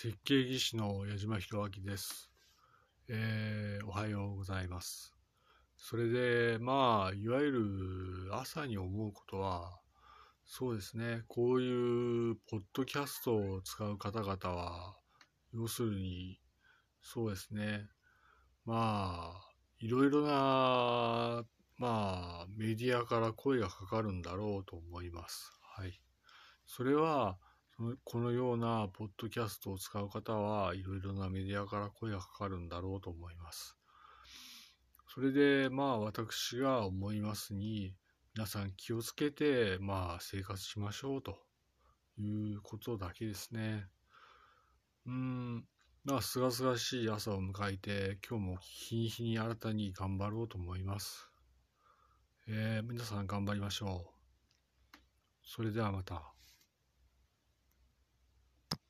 設計技師の矢島博明です、えー、おはようございます。それで、まあ、いわゆる朝に思うことは、そうですね、こういうポッドキャストを使う方々は、要するに、そうですね、まあ、いろいろな、まあ、メディアから声がかかるんだろうと思います。はい。それは、このようなポッドキャストを使う方はいろいろなメディアから声がかかるんだろうと思います。それでまあ私が思いますに皆さん気をつけてまあ生活しましょうということだけですね。うん、まあすがすがしい朝を迎えて今日も日に日に新たに頑張ろうと思います。えー、皆さん頑張りましょう。それではまた。